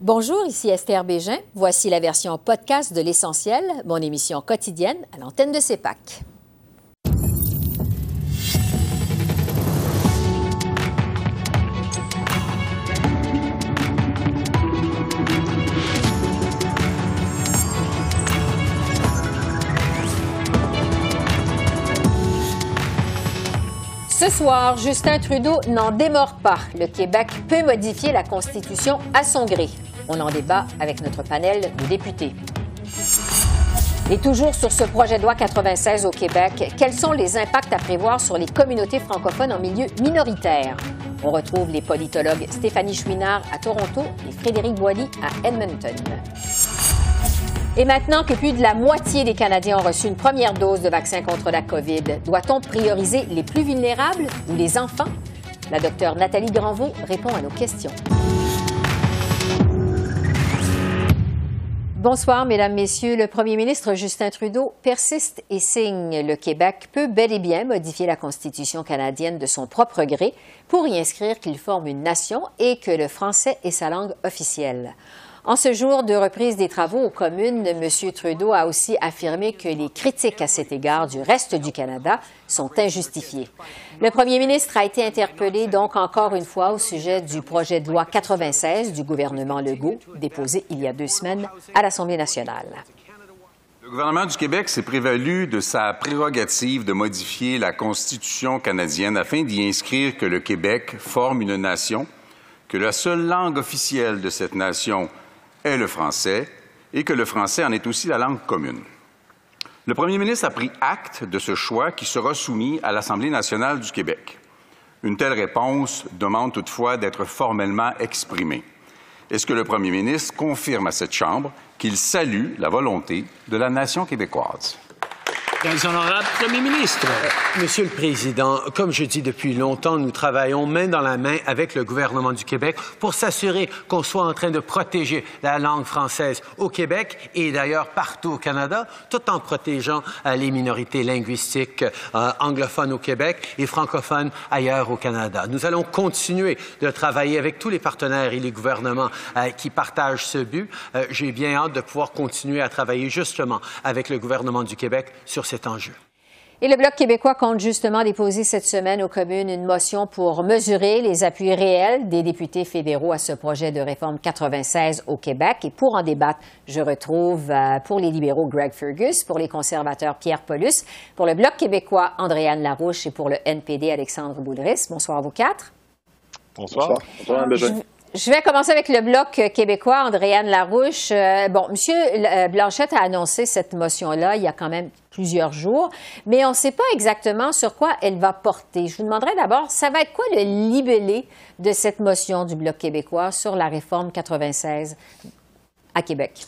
Bonjour, ici Esther Bégin. Voici la version podcast de L'Essentiel, mon émission quotidienne à l'antenne de CEPAC. Ce soir, Justin Trudeau n'en démord pas. Le Québec peut modifier la Constitution à son gré. On en débat avec notre panel de députés. Et toujours sur ce projet de loi 96 au Québec, quels sont les impacts à prévoir sur les communautés francophones en milieu minoritaire? On retrouve les politologues Stéphanie Chouinard à Toronto et Frédéric Boilly à Edmonton. Et maintenant que plus de la moitié des Canadiens ont reçu une première dose de vaccin contre la COVID, doit-on prioriser les plus vulnérables ou les enfants? La docteure Nathalie Granvaux répond à nos questions. Bonsoir, Mesdames, Messieurs. Le Premier ministre Justin Trudeau persiste et signe. Le Québec peut bel et bien modifier la Constitution canadienne de son propre gré pour y inscrire qu'il forme une nation et que le français est sa langue officielle. En ce jour de reprise des travaux aux communes, M. Trudeau a aussi affirmé que les critiques à cet égard du reste du Canada sont injustifiées. Le premier ministre a été interpellé donc encore une fois au sujet du projet de loi 96 du gouvernement Legault, déposé il y a deux semaines à l'Assemblée nationale. Le gouvernement du Québec s'est prévalu de sa prérogative de modifier la Constitution canadienne afin d'y inscrire que le Québec forme une nation, que la seule langue officielle de cette nation est le français et que le français en est aussi la langue commune. Le premier ministre a pris acte de ce choix qui sera soumis à l'Assemblée nationale du Québec. Une telle réponse demande toutefois d'être formellement exprimée. Est-ce que le premier ministre confirme à cette Chambre qu'il salue la volonté de la nation québécoise? Euh, Monsieur le Président, comme je dis depuis longtemps, nous travaillons main dans la main avec le gouvernement du Québec pour s'assurer qu'on soit en train de protéger la langue française au Québec et d'ailleurs partout au Canada, tout en protégeant euh, les minorités linguistiques euh, anglophones au Québec et francophones ailleurs au Canada. Nous allons continuer de travailler avec tous les partenaires et les gouvernements qui partagent ce but. J'ai bien hâte de pouvoir continuer à travailler justement avec le gouvernement du Québec sur cet enjeu. Et le Bloc québécois compte justement déposer cette semaine aux communes une motion pour mesurer les appuis réels des députés fédéraux à ce projet de réforme 96 au Québec. Et pour en débattre, je retrouve euh, pour les libéraux Greg Fergus, pour les conservateurs Pierre Paulus, pour le Bloc québécois Andréane Larouche et pour le NPD Alexandre Boulris. Bonsoir à vous quatre. Bonsoir. Bonsoir. Bonsoir je vais commencer avec le bloc québécois, Andréane Larouche. Euh, bon, Monsieur euh, Blanchette a annoncé cette motion-là il y a quand même plusieurs jours, mais on ne sait pas exactement sur quoi elle va porter. Je vous demanderai d'abord, ça va être quoi le libellé de cette motion du bloc québécois sur la réforme 96 à Québec?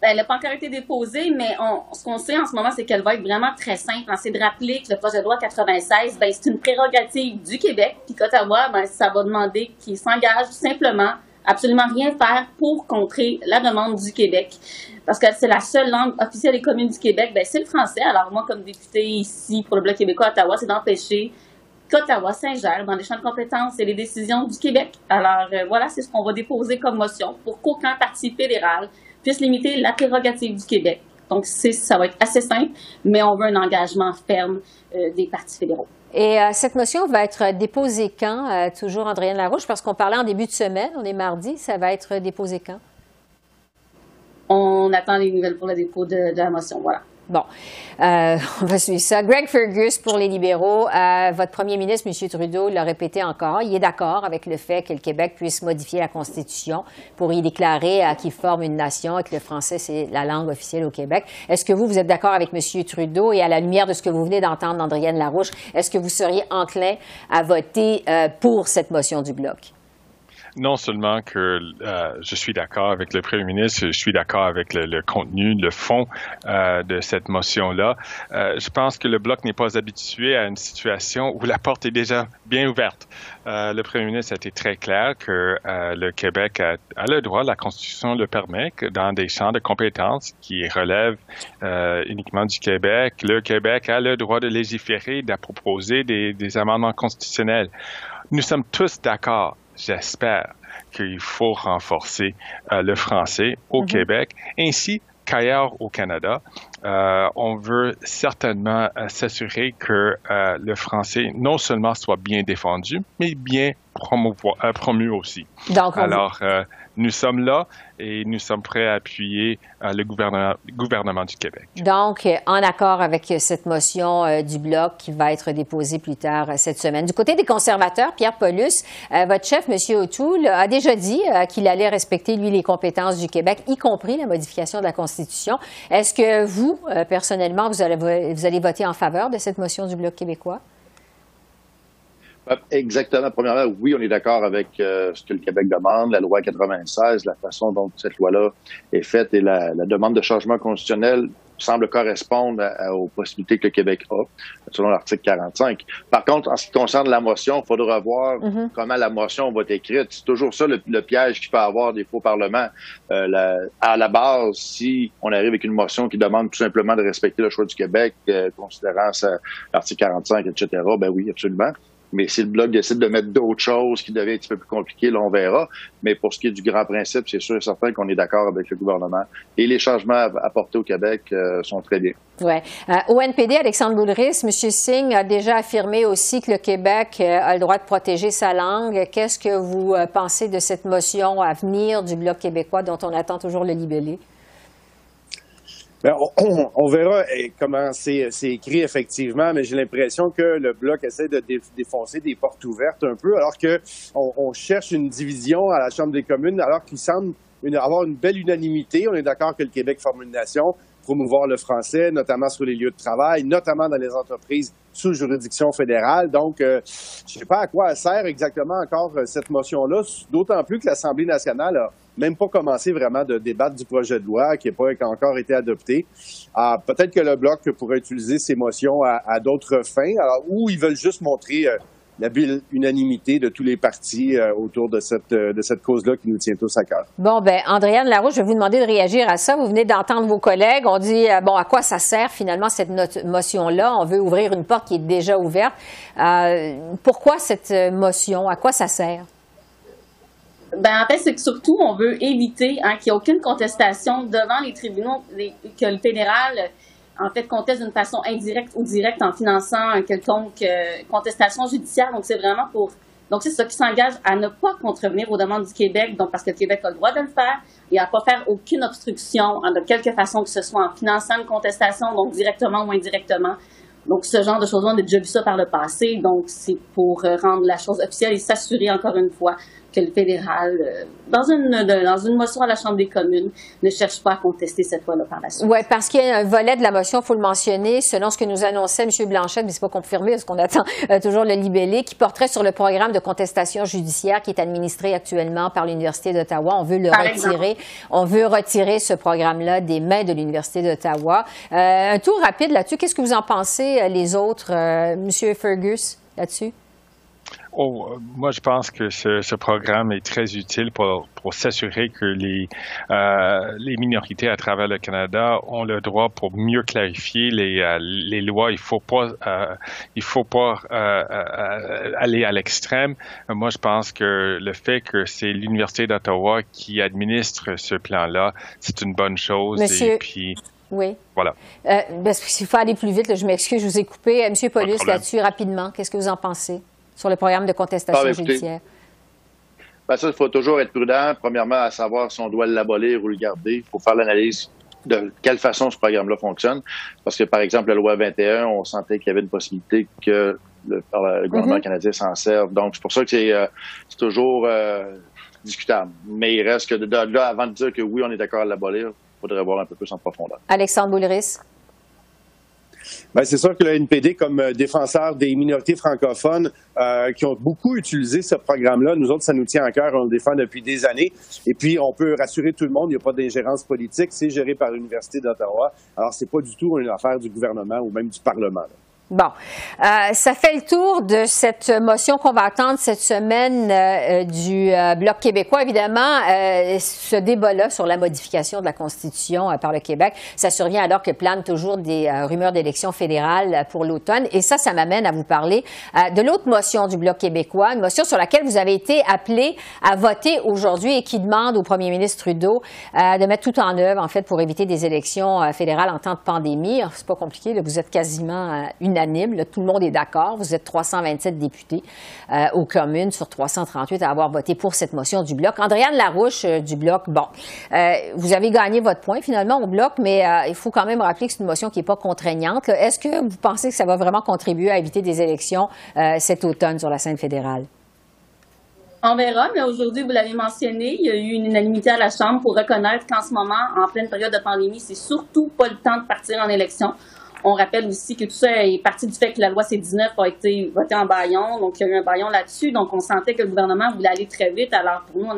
Ben, elle n'a pas encore été déposée, mais ce qu'on sait en ce moment, c'est qu'elle va être vraiment très simple. C'est de rappeler que le projet de loi 96, ben, c'est une prérogative du Québec, puis qu'Ottawa, ben, ça va demander qu'il s'engage simplement absolument rien faire pour contrer la demande du Québec. Parce que c'est la seule langue officielle et commune du Québec, c'est le français. Alors moi, comme député ici pour le Bloc québécois à Ottawa, c'est d'empêcher qu'Ottawa s'ingère dans les champs de compétences et les décisions du Québec. Alors euh, voilà, c'est ce qu'on va déposer comme motion pour qu'aucun parti fédéral puisse limiter la prérogative du Québec. Donc, ça va être assez simple, mais on veut un engagement ferme euh, des partis fédéraux. Et euh, cette motion va être déposée quand, euh, toujours Andréane Larouche, parce qu'on parlait en début de semaine, on est mardi, ça va être déposé quand? On attend les nouvelles pour le dépôt de la motion, voilà. Bon, euh, on va suivre ça. Greg Fergus pour les libéraux. Euh, votre premier ministre, M. Trudeau, l'a répété encore. Il est d'accord avec le fait que le Québec puisse modifier la Constitution pour y déclarer euh, qu'il forme une nation et que le français, c'est la langue officielle au Québec. Est-ce que vous, vous êtes d'accord avec M. Trudeau et à la lumière de ce que vous venez d'entendre d'Andrienne Larouche, est-ce que vous seriez enclin à voter pour cette motion du Bloc? Non seulement que euh, je suis d'accord avec le Premier ministre, je suis d'accord avec le, contenu, le fond euh, de cette motion-là. Euh, je pense que le Bloc n'est pas habitué à une situation où la porte est déjà bien ouverte. le Premier ministre a été très clair que le Québec a, le droit, la Constitution le permet, que dans des champs de compétences qui relèvent uniquement du Québec, le Québec a le droit de légiférer, de proposer des, des amendements constitutionnels. Nous sommes tous d'accord j'espère qu'il faut renforcer le français au mm-hmm. Québec, ainsi qu'ailleurs au Canada. Euh, on veut certainement euh, s'assurer que euh, le français non seulement soit bien défendu, mais bien promu aussi. Alors, nous sommes là et nous sommes prêts à appuyer euh, le gouvernement, du Québec. Donc, euh, en accord avec cette motion euh, du Bloc qui va être déposée plus tard cette semaine. Du côté des conservateurs, Pierre Paulus, votre chef, M. O'Toole, a déjà dit qu'il allait respecter, lui, les compétences du Québec, y compris la modification de la Constitution. Est-ce que vous, personnellement, vous allez, vous allez voter en faveur de cette motion du Bloc québécois? Euh, exactement. Premièrement, oui, on est d'accord avec euh, ce que le Québec demande, la loi 96, la façon dont cette loi-là est faite et la, demande de changement constitutionnel semble correspondre aux possibilités que le Québec a, selon l'article 45. Par contre, en ce qui concerne la motion, il faudra voir mm-hmm. comment la motion va être écrite. C'est toujours ça le, piège qu'il peut avoir des faux parlements. Euh, à la base, si on arrive avec une motion qui demande tout simplement de respecter le choix du Québec, considérant l'article 45, etc., ben oui, absolument. Mais si le Bloc décide de mettre d'autres choses qui deviennent un petit peu plus compliquées, là, on verra. Mais pour ce qui est du grand principe, c'est sûr et certain qu'on est d'accord avec le gouvernement. Et les changements apportés au Québec euh, sont très bien. Oui. Euh, au NPD, Alexandre Boulris, M. Singh a déjà affirmé aussi que le Québec euh, a le droit de protéger sa langue. Qu'est-ce que vous pensez de cette motion à venir du Bloc québécois dont on attend toujours le libellé? Ben, on, verra eh, comment c'est écrit effectivement, mais j'ai l'impression que le bloc essaie de défoncer des portes ouvertes un peu, alors que on, cherche une division à la Chambre des communes, alors qu'il semble avoir une belle unanimité. On est d'accord que le Québec forme une nation, promouvoir le français, notamment sur les lieux de travail, notamment dans les entreprises sous juridiction fédérale. Donc, euh, je ne sais pas à quoi sert exactement encore euh, cette motion-là, d'autant plus que l'Assemblée nationale a même pas commencé vraiment de débattre du projet de loi qui n'a pas encore été adopté. Ah, peut-être que le Bloc pourrait utiliser ces motions à, d'autres fins, alors, ou ils veulent juste montrer euh, la belle unanimité de tous les partis euh, autour de cette, euh, de cette cause-là qui nous tient tous à cœur. Bon, ben Andréane Larouche, je vais vous demander de réagir à ça. Vous venez d'entendre vos collègues. On dit, euh, bon, à quoi ça sert finalement cette motion-là? On veut ouvrir une porte qui est déjà ouverte. pourquoi cette motion? À quoi ça sert? Ben, en fait, c'est que surtout, on veut éviter hein, qu'il n'y ait aucune contestation devant les tribunaux, que le fédéral en fait, conteste d'une façon indirecte ou directe en finançant un quelconque euh, contestation judiciaire. Donc, c'est vraiment pour... Donc, c'est ça qui s'engage à ne pas contrevenir aux demandes du Québec, donc parce que le Québec a le droit de le faire, et à ne pas faire aucune obstruction, de quelque façon que ce soit en finançant une contestation, donc directement ou indirectement. Donc, ce genre de choses-là, on a déjà vu ça par le passé. Donc, c'est pour euh, rendre la chose officielle et s'assurer, encore une fois, que le fédéral, euh, dans une, dans une motion à la Chambre des communes, ne cherche pas à contester cette loi-là par la suite. Oui, parce qu'il y a un volet de la motion, il faut le mentionner, selon ce que nous annonçait M. Blanchet, mais ce n'est pas confirmé parce qu'on attend euh, toujours le libellé, qui porterait sur le programme de contestation judiciaire qui est administré actuellement par l'Université d'Ottawa. On veut le retirer. On veut retirer ce programme-là des mains de l'Université d'Ottawa. Euh, un tour rapide là-dessus. Qu'est-ce que vous en pensez, les autres, M. Fergus, là-dessus? Oh, moi, je pense que ce, ce, programme est très utile pour, pour s'assurer que les, euh, les minorités à travers le Canada ont le droit pour mieux clarifier les, euh, les lois. Il faut pas, euh, il faut pas euh, euh, aller à l'extrême. Moi, je pense que le fait que c'est l'Université d'Ottawa qui administre ce plan-là, c'est une bonne chose. Monsieur... Et puis, oui. Voilà. Euh, parce qu'il faut aller plus vite, là, je m'excuse, je vous ai coupé. Monsieur Paulus, là-dessus, rapidement, qu'est-ce que vous en pensez? Sur le programme de contestation ah, judiciaire? Ben ça, il faut toujours être prudent. Premièrement, à savoir si on doit l'abolir ou le garder. Il faut faire l'analyse de quelle façon ce programme-là fonctionne. Parce que, par exemple, la loi 21, on sentait qu'il y avait une possibilité que le, gouvernement mm-hmm. canadien s'en serve. Donc, c'est pour ça que c'est euh, toujours euh, discutable. Mais il reste que de, là, avant de dire que oui, on est d'accord à l'abolir, il faudrait voir un peu plus en profondeur. Alexandre Boulris. Ben, c'est sûr que le NPD, comme euh, défenseur des minorités francophones euh, qui ont beaucoup utilisé ce programme-là, nous autres, ça nous tient à cœur, on le défend depuis des années. Et puis, on peut rassurer tout le monde, il n'y a pas d'ingérence politique, c'est géré par l'Université d'Ottawa. Alors, c'est pas du tout une affaire du gouvernement ou même du Parlement. Bon, euh, ça fait le tour de cette motion qu'on va attendre cette semaine euh, du euh, Bloc québécois. Évidemment, ce débat-là sur la modification de la Constitution par le Québec, ça survient alors que planent toujours des rumeurs d'élections fédérales pour l'automne. Et ça, ça m'amène à vous parler de l'autre motion du Bloc québécois, une motion sur laquelle vous avez été appelé à voter aujourd'hui et qui demande au premier ministre Trudeau de mettre tout en œuvre, en fait, pour éviter des élections fédérales en temps de pandémie. C'est pas compliqué, vous êtes quasiment une tout le monde est d'accord. Vous êtes 327 députés euh, aux communes sur 338 à avoir voté pour cette motion du Bloc. Andréane Larouche euh, du Bloc, bon, euh, vous avez gagné votre point finalement au Bloc, mais il faut quand même rappeler que c'est une motion qui n'est pas contraignante. Est-ce que vous pensez que ça va vraiment contribuer à éviter des élections cet automne sur la scène fédérale? On verra, mais aujourd'hui, vous l'avez mentionné, il y a eu une unanimité à la Chambre pour reconnaître qu'en ce moment, en pleine période de pandémie, c'est surtout pas le temps de partir en élection. On rappelle aussi que tout ça est parti du fait que la loi C-19 a été votée en baillon, donc il y a eu un baillon là-dessus, donc on sentait que le gouvernement voulait aller très vite. Alors pour nous,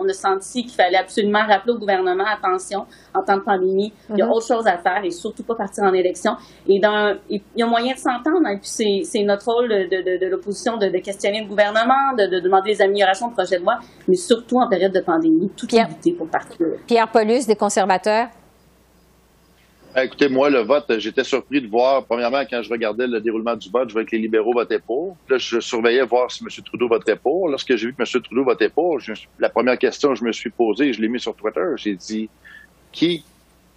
on a, senti qu'il fallait absolument rappeler au gouvernement, attention, en temps de pandémie, il y a mhm. autre chose à faire et surtout pas partir en élection. Et dans, il y a moyen de s'entendre, et puis c'est notre rôle de, l'opposition de, questionner le gouvernement, de, demander des améliorations au projet de loi, mais surtout en période de pandémie, tout éviter pour partir. Pierre Paulus, des conservateurs. Ben, écoutez, moi, le vote, j'étais surpris de voir, premièrement, quand je regardais le déroulement du vote, je voyais que les libéraux votaient pour. Là, je surveillais voir si M. Trudeau votait pour. Lorsque j'ai vu que M. Trudeau votait pour, la première question que je me suis posée, je l'ai mis sur Twitter, j'ai dit, qui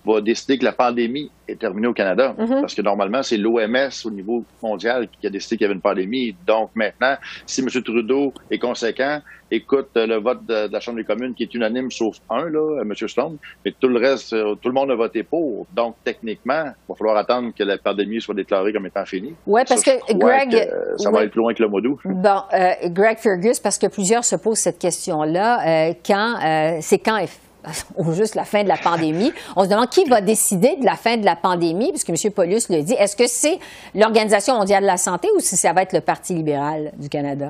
va décider que la pandémie est terminée au Canada. Mhm. Parce que normalement, c'est l'OMS au niveau mondial qui a décidé qu'il y avait une pandémie. Donc maintenant, si M. Trudeau est conséquent, écoute le vote de, la Chambre des communes qui est unanime, sauf un, là, M. Stone, mais tout le reste, euh, tout le monde a voté pour. Donc techniquement, il va falloir attendre que la pandémie soit déclarée comme étant finie. Oui, parce que Greg... ça va aller plus loin que le mois d'août. Bon, euh, Greg Fergus, parce que plusieurs se posent cette question-là, euh, quand, c'est quand ou juste la fin de la pandémie. On se demande qui va décider de la fin de la pandémie, puisque M. Paulus le dit. Est-ce que c'est l'Organisation mondiale de la santé ou si ça va être le Parti libéral du Canada?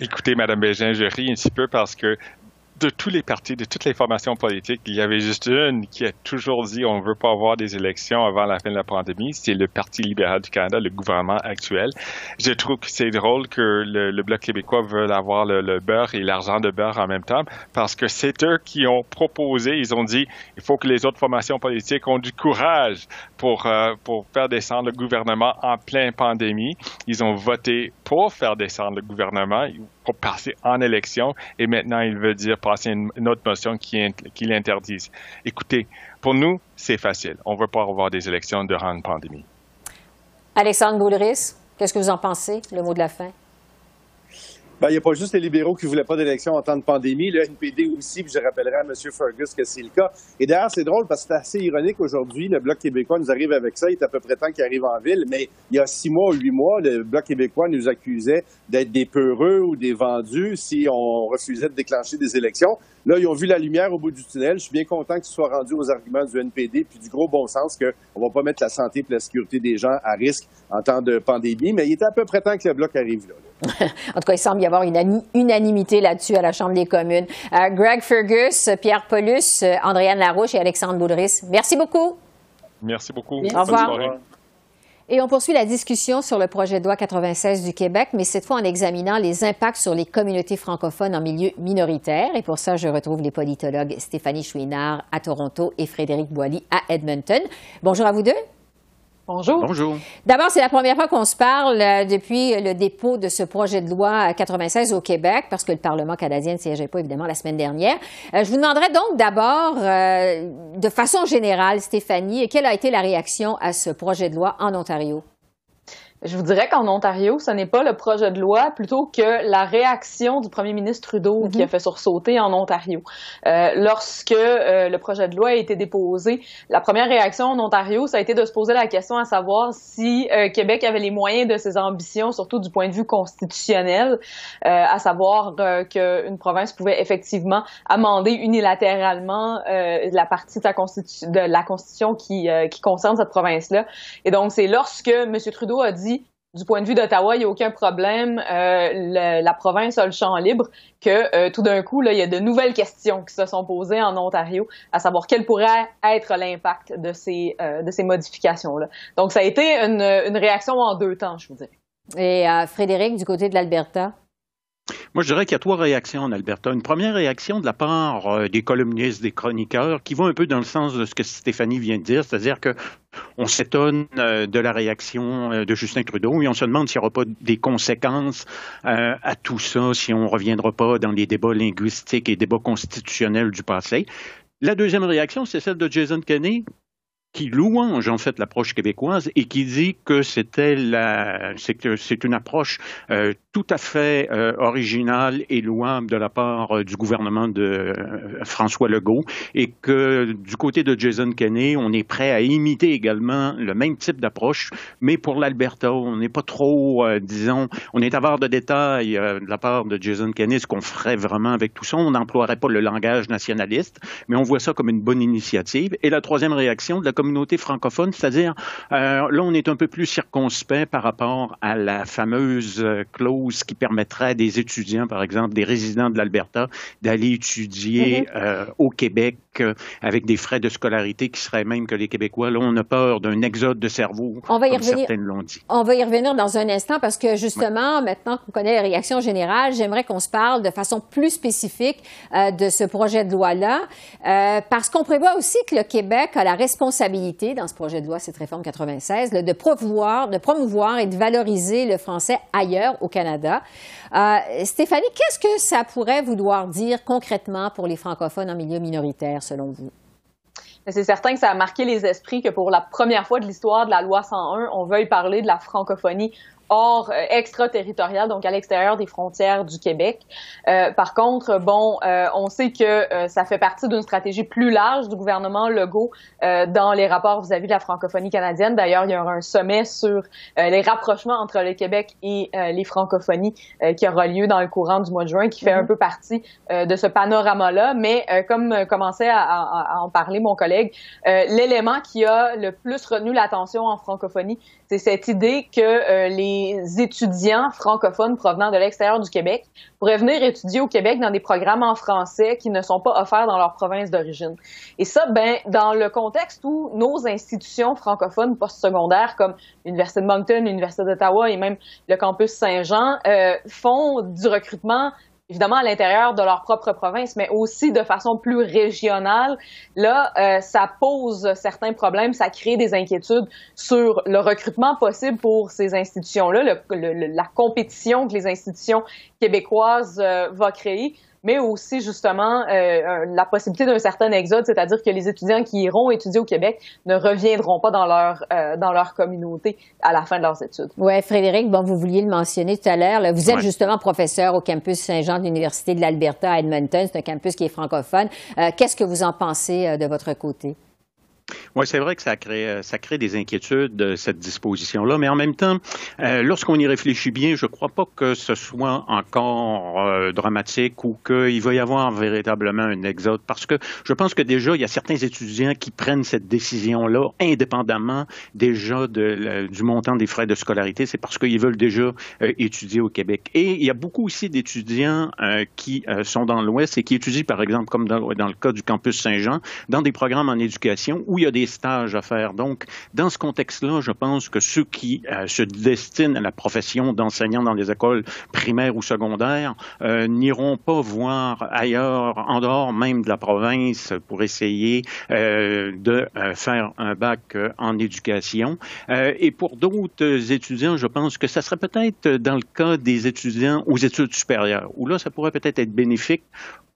Écoutez, Mme Bégin, je ris un petit peu parce que de tous les partis, de toutes les formations politiques, il y avait juste une qui a toujours dit on ne veut pas avoir des élections avant la fin de la pandémie, c'est le Parti libéral du Canada, le gouvernement actuel. Je trouve que c'est drôle que le, Bloc québécois veut avoir le, beurre et l'argent de beurre en même temps, parce que c'est eux qui ont proposé, ils ont dit il faut que les autres formations politiques ont du courage pour, euh, pour faire descendre le gouvernement en pleine pandémie. Ils ont voté pour faire descendre le gouvernement pour passer en élection et maintenant il veut dire passer une, autre motion qui, qui l'interdise. Écoutez, pour nous, c'est facile. On ne veut pas avoir des élections durant une pandémie. Alexandre Boulris, qu'est-ce que vous en pensez, le mot de la fin? Ben, il n'y a pas juste les libéraux qui ne voulaient pas d'élection en temps de pandémie. Le NPD aussi, puis je rappellerai à M. Fergus que c'est le cas. Et d'ailleurs, c'est drôle parce que c'est assez ironique aujourd'hui. Le Bloc québécois nous arrive avec ça. Il est à peu près temps qu'il arrive en ville. Mais il y a six mois ou huit mois, le Bloc québécois nous accusait d'être des peureux ou des vendus si on refusait de déclencher des élections. Là, ils ont vu la lumière au bout du tunnel. Je suis bien content qu'ils soient rendus aux arguments du NPD puis du gros bon sens qu'on ne va pas mettre la santé et la sécurité des gens à risque en temps de pandémie. Mais il est à peu près temps que le Bloc arrive là. en tout cas, il semble y avoir une unanimité là-dessus à la Chambre des communes. Euh, Greg Fergus, Pierre Paulus, euh, Andréane Larouche et Alexandre Boudris, merci beaucoup. Merci beaucoup. Au revoir. Et on poursuit la discussion sur le projet de loi 96 du Québec, mais cette fois en examinant les impacts sur les communautés francophones en milieu minoritaire. Et pour ça, je retrouve les politologues Stéphanie Chouinard à Toronto et Frédéric Boilly à Edmonton. Bonjour à vous deux. Bonjour. Bonjour. D'abord, c'est la première fois qu'on se parle euh, depuis le dépôt de ce projet de loi 96 au Québec, parce que le Parlement canadien ne siégeait pas, évidemment, la semaine dernière. Euh, je vous demanderai donc d'abord, euh, de façon générale, Stéphanie, quelle a été la réaction à ce projet de loi en Ontario? Je vous dirais qu'en Ontario, ce n'est pas le projet de loi plutôt que la réaction du premier ministre Trudeau qui a mhm. fait sursauter en Ontario. Euh, lorsque euh, le projet de loi a été déposé, la première réaction en Ontario, ça a été de se poser la question à savoir si euh, Québec avait les moyens de ses ambitions, surtout du point de vue constitutionnel, à savoir qu'une province pouvait effectivement amender unilatéralement la partie de, constitu de la Constitution qui, qui concerne cette province-là. Et donc, c'est lorsque M. Trudeau a dit du point de vue d'Ottawa, il n'y a aucun problème. Euh, la province a le champ libre. Que euh, tout d'un coup, là, il y a de nouvelles questions qui se sont posées en Ontario, à savoir quel pourrait être l'impact de ces de ces modifications-là. Donc, ça a été une, une réaction en deux temps, je vous dirais. Et Frédéric, du côté de l'Alberta? Moi, je dirais qu'il y a trois réactions en Alberta. Une première réaction de la part euh, des columnistes, des chroniqueurs, qui vont un peu dans le sens de ce que Stéphanie vient de dire, c'est-à-dire que on s'étonne euh, de la réaction euh, de Justin Trudeau et on se demande s'il n'y aura pas des conséquences à tout ça, si on ne reviendra pas dans les débats linguistiques et débats constitutionnels du passé. La deuxième réaction, c'est celle de Jason Kenney, qui louange en fait l'approche québécoise et qui dit que c'était c'est une approche tout à fait euh, originale et louable de la part euh, du gouvernement de François Legault et que du côté de Jason Kenney, on est prêt à imiter également le même type d'approche, mais pour l'Alberta, on n'est pas trop disons, on est voir de détails de la part de Jason Kenney ce qu'on ferait vraiment avec tout ça, on n'emploierait pas le langage nationaliste, mais on voit ça comme une bonne initiative. Et la troisième réaction de la communauté francophone, c'est-à-dire euh, là on est un peu plus circonspect par rapport à la fameuse euh, clause qui permettrait à des étudiants, par exemple des résidents de l'Alberta, d'aller étudier mm-hmm. euh, au Québec avec des frais de scolarité qui seraient même que les Québécois. Là, on a peur d'un exode de cerveau, on va y revenir. On va y revenir dans un instant parce que justement, maintenant qu'on connaît les réactions générales, j'aimerais qu'on se parle de façon plus spécifique de ce projet de loi-là, parce qu'on prévoit aussi que le Québec a la responsabilité dans ce projet de loi, cette réforme 96, de, promouvoir, de promouvoir et de valoriser le français ailleurs au Canada. Euh, Stéphanie, qu'est-ce que ça pourrait vouloir dire concrètement pour les francophones en milieu minoritaire, selon vous? C'est certain que ça a marqué les esprits que pour la première fois de l'histoire de la loi 101, on veuille parler de la francophonie hors euh, extraterritorial, donc à l'extérieur des frontières du Québec. Euh, par contre, bon, euh, on sait que ça fait partie d'une stratégie plus large du gouvernement Legault dans les rapports vis-à-vis de la francophonie canadienne. D'ailleurs, il y aura un sommet sur les rapprochements entre le Québec et les francophonies qui aura lieu dans le courant du mois de juin, qui fait un mm-hmm. peu partie de ce panorama-là. Mais comme commençait à, à, en parler mon collègue, l'élément qui a le plus retenu l'attention en francophonie, c'est cette idée que euh, étudiants francophones provenant de l'extérieur du Québec pourraient venir étudier au Québec dans des programmes en français qui ne sont pas offerts dans leur province d'origine. Et ça, ben, dans le contexte où nos institutions francophones postsecondaires comme l'Université de Moncton, l'Université d'Ottawa et même le campus Saint-Jean euh, font du recrutement évidemment à l'intérieur de leur propre province, mais aussi de façon plus régionale. Là, euh, ça pose certains problèmes, ça crée des inquiétudes sur le recrutement possible pour ces institutions-là, la compétition que les institutions québécoises euh, vont créer mais aussi justement euh, la possibilité d'un certain exode, c'est-à-dire que les étudiants qui iront étudier au Québec ne reviendront pas dans leur euh, dans leur communauté à la fin de leurs études. Oui, Frédéric, bon, vous vouliez le mentionner tout à l'heure. Vous êtes justement professeur au campus Saint-Jean de l'Université de l'Alberta à Edmonton. C'est un campus qui est francophone. Euh, qu'est-ce que vous en pensez de votre côté? Oui, c'est vrai que ça crée, euh, ça crée des inquiétudes, euh, cette disposition-là, mais en même temps, euh, lorsqu'on y réfléchit bien, je ne crois pas que ce soit encore dramatique ou qu'il va y avoir véritablement un exode, parce que je pense que déjà, il y a certains étudiants qui prennent cette décision-là indépendamment déjà de, du montant des frais de scolarité, c'est parce qu'ils veulent déjà étudier au Québec. Et il y a beaucoup aussi d'étudiants qui sont dans l'Ouest et qui étudient, par exemple, comme dans, dans le cas du campus Saint-Jean, dans des programmes en éducation où il y a des stages à faire. Donc, dans ce contexte-là, je pense que ceux qui euh, se destinent à la profession d'enseignant dans les écoles primaires ou secondaires euh, n'iront pas voir ailleurs, en dehors même de la province, pour essayer euh, de faire un bac en éducation. et pour d'autres étudiants, je pense que ça serait peut-être dans le cas des étudiants aux études supérieures, où là, ça pourrait peut-être être bénéfique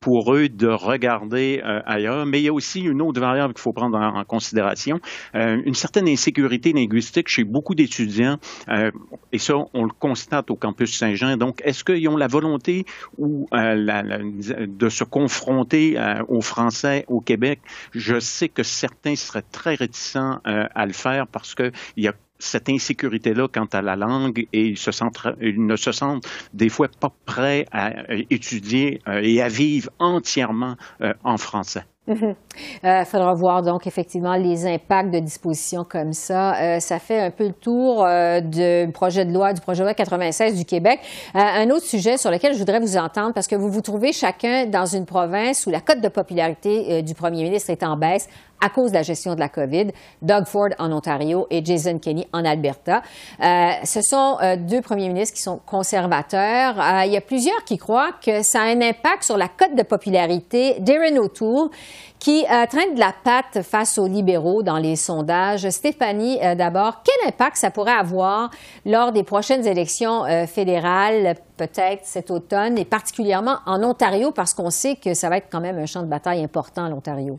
pour eux de regarder euh, ailleurs. Mais il y a aussi une autre variable qu'il faut prendre en, considération, euh, une certaine insécurité linguistique chez beaucoup d'étudiants, euh, et ça, on le constate au campus Saint-Jean. Donc, est-ce qu'ils ont la volonté ou de se confronter au français au Québec? Je sais que certains seraient très réticents à le faire parce qu'il y a cette insécurité-là quant à la langue et ils, ne se sentent des fois pas prêts à étudier euh, et à vivre entièrement euh, en français. Il mhm. euh, faudra voir donc effectivement les impacts de dispositions comme ça. Euh, ça fait un peu le tour euh, du projet de loi, du projet de loi 96 du Québec. un autre sujet sur lequel je voudrais vous entendre, parce que vous vous trouvez chacun dans une province où la cote de popularité du premier ministre est en baisse à cause de la gestion de la COVID, Doug Ford en Ontario et Jason Kenney en Alberta. Euh, ce sont euh, deux premiers ministres qui sont conservateurs. Euh, il y a plusieurs qui croient que ça a un impact sur la cote de popularité d'Erin O'Toole, qui traîne de la patte face aux libéraux dans les sondages. Stéphanie, d'abord, quel impact ça pourrait avoir lors des prochaines élections fédérales, peut-être cet automne, et particulièrement en Ontario, parce qu'on sait que ça va être quand même un champ de bataille important, l'Ontario?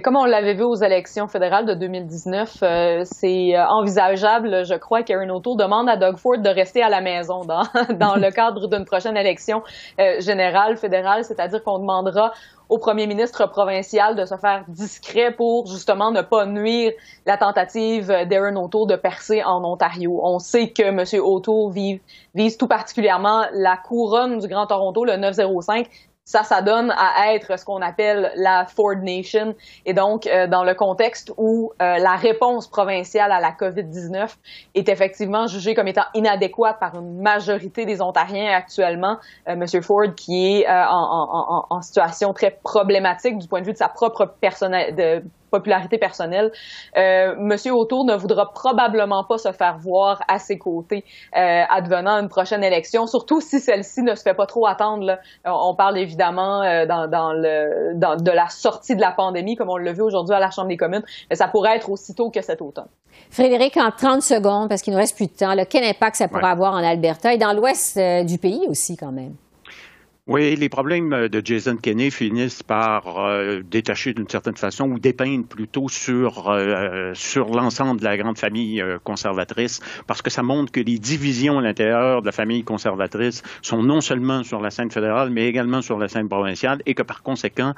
Comme on l'avait vu aux élections fédérales de 2019, euh, c'est euh, envisageable, je crois, qu'Aaron O'Toole demande à Doug Ford de rester à la maison dans, dans le cadre d'une prochaine élection euh, générale fédérale, c'est-à-dire qu'on demandera au premier ministre provincial de se faire discret pour justement ne pas nuire la tentative d'Aaron O'Toole de percer en Ontario. On sait que M. O'Toole vise tout particulièrement la couronne du Grand Toronto, le 905, ça, ça donne à être ce qu'on appelle la Ford Nation. Et donc, euh, dans le contexte où euh, la réponse provinciale à la COVID-19 est effectivement jugée comme étant inadéquate par une majorité des Ontariens actuellement, euh. Ford, qui est en, en, en, situation très problématique du point de vue de sa propre personnalité, popularité personnelle, euh, Monsieur Autour ne voudra probablement pas se faire voir à ses côtés euh, advenant une prochaine élection, surtout si celle-ci ne se fait pas trop attendre. Là. On parle évidemment euh, dans, dans, le, dans, de la sortie de la pandémie, comme on l'a vu aujourd'hui à la Chambre des communes, mais ça pourrait être aussitôt que cet automne. Frédéric, en 30 secondes, parce qu'il nous reste plus de temps, là, quel impact ça pourrait avoir en Alberta et dans l'ouest euh, du pays aussi quand même? Oui, les problèmes euh, de Jason Kenney finissent par euh, détacher d'une certaine façon ou dépeindre plutôt sur euh, sur l'ensemble de la grande famille conservatrice, parce que ça montre que les divisions à l'intérieur de la famille conservatrice sont non seulement sur la scène fédérale, mais également sur la scène provinciale, et que par conséquent,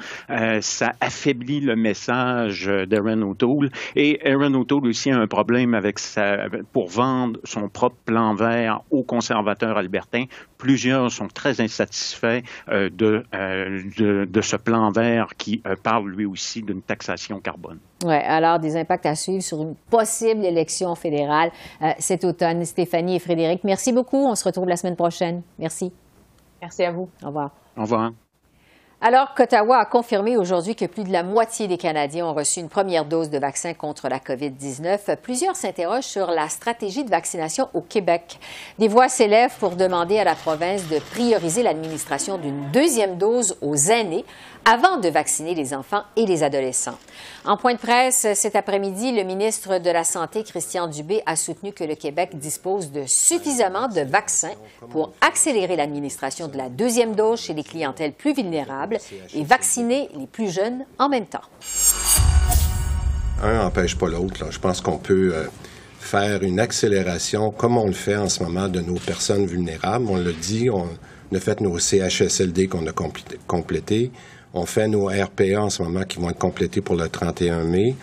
ça affaiblit le message d'Aaron O'Toole. Et Aaron O'Toole aussi a un problème avec sa pour vendre son propre plan vert aux conservateurs albertains. Plusieurs sont très insatisfaits euh, euh, de, de, ce plan vert qui euh, parle lui aussi d'une taxation carbone. Oui, alors des impacts à suivre sur une possible élection fédérale cet automne. Stéphanie et Frédéric, merci beaucoup. On se retrouve la semaine prochaine. Merci. Merci à vous. Au revoir. Au revoir. Alors qu'Ottawa a confirmé aujourd'hui que plus de la moitié des Canadiens ont reçu une première dose de vaccin contre la COVID-19, plusieurs s'interrogent sur la stratégie de vaccination au Québec. Des voix s'élèvent pour demander à la province de prioriser l'administration d'une deuxième dose aux aînés avant de vacciner les enfants et les adolescents. En point de presse cet après-midi, le ministre de la Santé, Christian Dubé, a soutenu que le Québec dispose de suffisamment de vaccins pour accélérer l'administration de la deuxième dose chez les clientèles plus vulnérables et vacciner les plus jeunes en même temps. Un n'empêche pas l'autre. Je pense qu'on peut euh, faire une accélération comme on le fait en ce moment de nos personnes vulnérables. On le dit, on a fait nos CHSLD qu'on a complétés. On fait nos RPA en ce moment qui vont être complétés pour le 31 mai.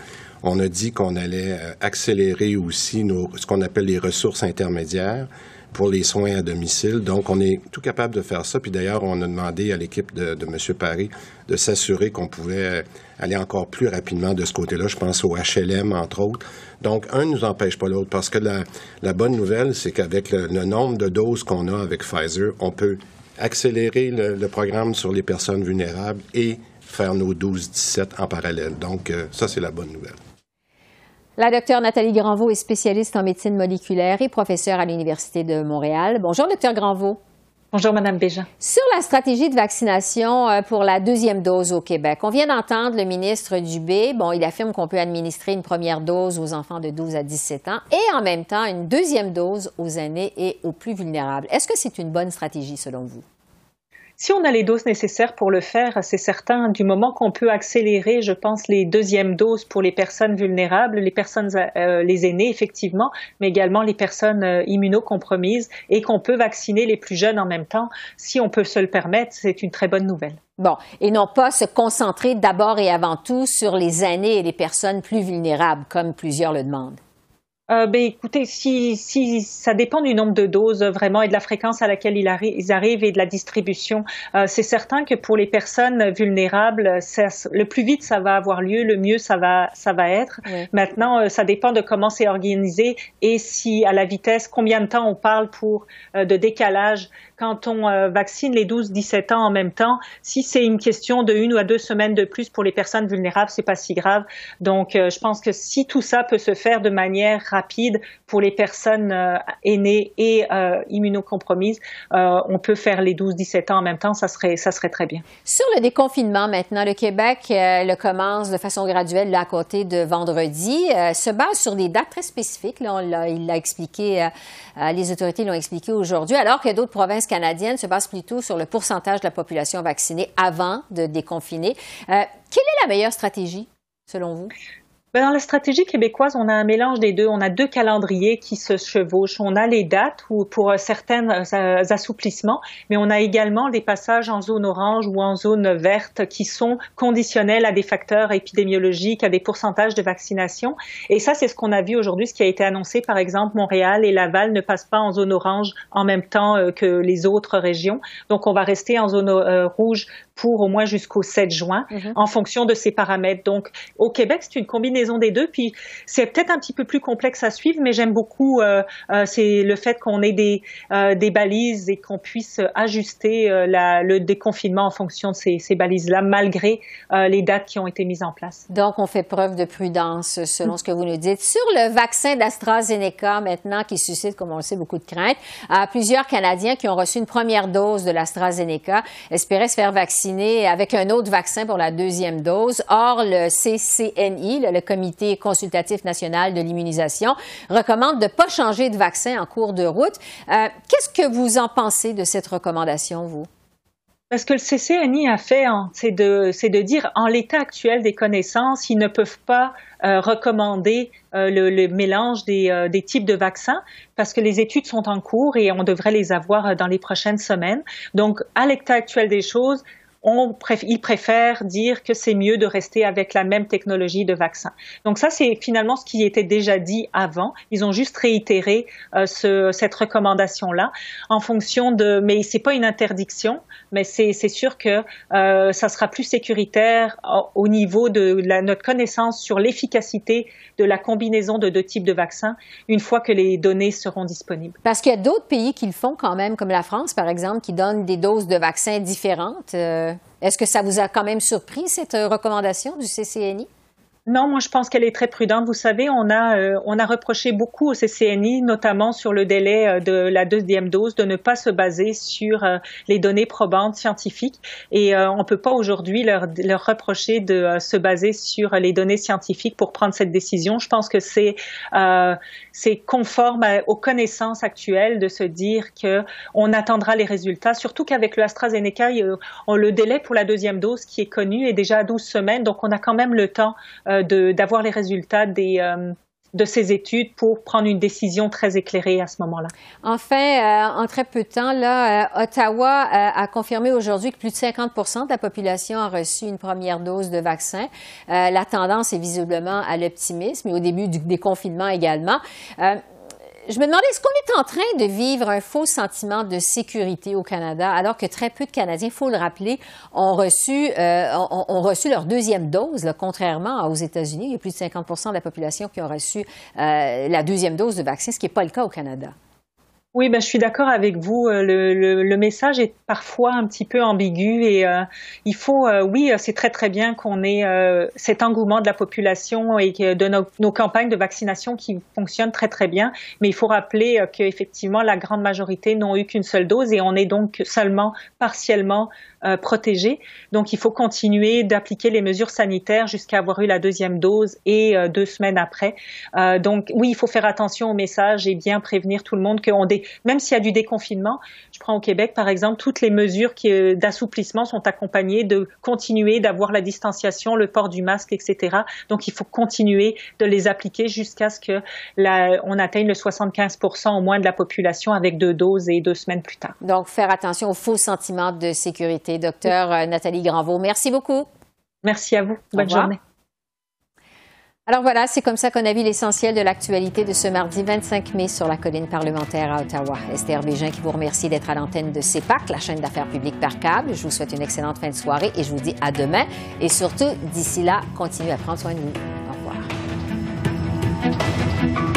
On a dit qu'on allait euh, accélérer aussi nos, ce qu'on appelle les ressources intermédiaires pour les soins à domicile. Donc, on est tout capable de faire ça. Puis d'ailleurs, on a demandé à l'équipe de, M. Paris de s'assurer qu'on pouvait aller encore plus rapidement de ce côté-là. Je pense au HLM, entre autres. Donc, un ne nous empêche pas l'autre parce que la, bonne nouvelle, c'est qu'avec le, le nombre de doses qu'on a avec Pfizer, on peut accélérer le, programme sur les personnes vulnérables et faire nos 12-17 en parallèle. Donc, euh, ça, c'est la bonne nouvelle. La docteure Nathalie Granvaux est spécialiste en médecine moléculaire et professeure à l'Université de Montréal. Bonjour, docteur Granvaux. Bonjour, Madame Béjean. Sur la stratégie de vaccination euh, pour la deuxième dose au Québec, on vient d'entendre le ministre Dubé. Bon, il affirme qu'on peut administrer une première dose aux enfants de 12 à 17 ans et en même temps une deuxième dose aux aînés et aux plus vulnérables. Est-ce que c'est une bonne stratégie selon vous? Si on a les doses nécessaires pour le faire, c'est certain, du moment qu'on peut accélérer, je pense, les deuxièmes doses pour les personnes vulnérables, les personnes, euh, les aînés, effectivement, mais également les personnes euh, immunocompromises et qu'on peut vacciner les plus jeunes en même temps, si on peut se le permettre, c'est une très bonne nouvelle. Bon, et non pas se concentrer d'abord et avant tout sur les aînés et les personnes plus vulnérables, comme plusieurs le demandent. Euh, ben, écoutez, si, si ça dépend du nombre de doses vraiment et de la fréquence à laquelle ils, ils arrivent et de la distribution. Euh, c'est certain que pour les personnes vulnérables, le plus vite ça va avoir lieu, le mieux ça va ça va être. Maintenant, euh, ça dépend de comment c'est organisé et si à la vitesse, combien de temps on parle pour euh, de décalage quand on euh, vaccine les 12-17 ans en même temps, si c'est une question de une ou à deux semaines de plus pour les personnes vulnérables, c'est pas si grave. Donc, euh, je pense que si tout ça peut se faire de manière rapide pour les personnes euh, aînées et immunocompromises, on peut faire les 12-17 ans en même temps, ça serait, ça serait très bien. Sur le déconfinement maintenant, le Québec le commence de façon graduelle là, à côté de vendredi, se base sur des dates très spécifiques. Là, il l'a expliqué, les autorités l'ont expliqué aujourd'hui, alors que d'autres provinces canadienne se base plutôt sur le pourcentage de la population vaccinée avant de déconfiner. Euh, quelle est la meilleure stratégie, selon vous? Ben, dans la stratégie québécoise, on a un mélange des deux. On a deux calendriers qui se chevauchent. On a les dates ou pour certains euh, assouplissements, mais on a également des passages en zone orange ou en zone verte qui sont conditionnels à des facteurs épidémiologiques, à des pourcentages de vaccination. Et ça, c'est ce qu'on a vu aujourd'hui, ce qui a été annoncé. Par exemple, Montréal et Laval ne passent pas en zone orange en même temps euh, que les autres régions. Donc, on va rester en zone euh, rouge pour au moins jusqu'au 7 juin mhm. en fonction de ces paramètres. Donc, au Québec, c'est une combinaison des deux. Puis, c'est peut-être un petit peu plus complexe à suivre, mais j'aime beaucoup euh, euh, c'est le fait qu'on ait des, euh, des balises et qu'on puisse ajuster la, le déconfinement en fonction de ces, ces balises-là, malgré les dates qui ont été mises en place. Donc, on fait preuve de prudence, selon ce que vous nous dites. Sur le vaccin d'AstraZeneca, maintenant, qui suscite, comme on le sait, beaucoup de craintes, plusieurs Canadiens qui ont reçu une première dose de l'AstraZeneca espéraient se faire vacciner avec un autre vaccin pour la deuxième dose. Or, le CCNI, le Comité consultatif national de l'immunisation, recommande de ne pas changer de vaccin en cours de route. Euh, qu'est-ce que vous en pensez de cette recommandation, vous? Parce que le CCNI a fait, c'est de, de dire, en l'état actuel des connaissances, ils ne peuvent pas euh, recommander euh, le, mélange des, des, types de vaccins parce que les études sont en cours et on devrait les avoir dans les prochaines semaines. Donc, à l'état actuel des choses, on ils préfèrent dire que c'est mieux de rester avec la même technologie de vaccin. Donc ça, c'est finalement ce qui était déjà dit avant. Ils ont juste réitéré euh, ce, cette recommandation-là en fonction de, mais c'est pas une interdiction, mais c'est sûr que euh, ça sera plus sécuritaire au, niveau de la, notre connaissance sur l'efficacité de la combinaison de deux types de vaccins une fois que les données seront disponibles. Parce qu'il y a d'autres pays qui le font quand même, comme la France, par exemple, qui donnent des doses de vaccins différentes. Euh, est-ce que ça vous a quand même surpris, cette recommandation du CCNI? Non, moi je pense qu'elle est très prudente. Vous savez, on a euh, on a reproché beaucoup au CCNI, notamment sur le délai euh, de la deuxième dose, de ne pas se baser sur euh, les données probantes scientifiques. Et on peut pas aujourd'hui leur, leur reprocher de se baser sur les données scientifiques pour prendre cette décision. Je pense que c'est c'est conforme aux connaissances actuelles de se dire que on attendra les résultats. Surtout qu'avec le AstraZeneca, on, le délai pour la deuxième dose qui est connu est déjà à 12 semaines, donc on a quand même le temps d'avoir les résultats des, euh, de ces études pour prendre une décision très éclairée à ce moment-là. Enfin, euh, en très peu de temps, là, Ottawa a confirmé aujourd'hui que plus de 50% de la population a reçu une première dose de vaccin. la tendance est visiblement à l'optimisme et au début du déconfinement également je me demandais, est-ce qu'on est en train de vivre un faux sentiment de sécurité au Canada, alors que très peu de Canadiens, il faut le rappeler, ont reçu, euh, leur deuxième dose, contrairement aux États-Unis. Il y a plus de 50% de la population qui ont reçu euh, la deuxième dose de vaccin, ce qui n'est pas le cas au Canada? Oui, ben, je suis d'accord avec vous. Euh, le, le, le, message est parfois un petit peu ambigu et euh, il faut, euh, oui, c'est très très bien qu'on ait cet engouement de la population et de nos, campagnes de vaccination qui fonctionnent très très bien. Mais il faut rappeler qu'effectivement, la grande majorité n'ont eu qu'une seule dose et on est donc seulement partiellement protégés. Donc, il faut continuer d'appliquer les mesures sanitaires jusqu'à avoir eu la deuxième dose et deux semaines après. Donc, oui, il faut faire attention au message et bien prévenir tout le monde qu'on même s'il y a du déconfinement, je prends au Québec, par exemple, toutes les mesures d'assouplissement sont accompagnées de continuer d'avoir la distanciation, le port du masque, etc. Donc, il faut continuer de les appliquer jusqu'à ce que la, on atteigne le 75% au moins de la population avec deux doses et deux semaines plus tard. Donc, faire attention aux faux sentiments de sécurité docteur euh, Nathalie Granvaux. Merci beaucoup. Merci à vous. Bonne journée. Alors voilà, c'est comme ça qu'on a vu l'essentiel de l'actualité de ce mardi 25 mai sur la colline parlementaire à Ottawa. Esther Bégin qui vous remercie d'être à l'antenne de CEPAC, la chaîne d'affaires publiques par câble. Je vous souhaite une excellente fin de soirée et je vous dis à demain. Et surtout, d'ici là, continuez à prendre soin de nous. Au revoir.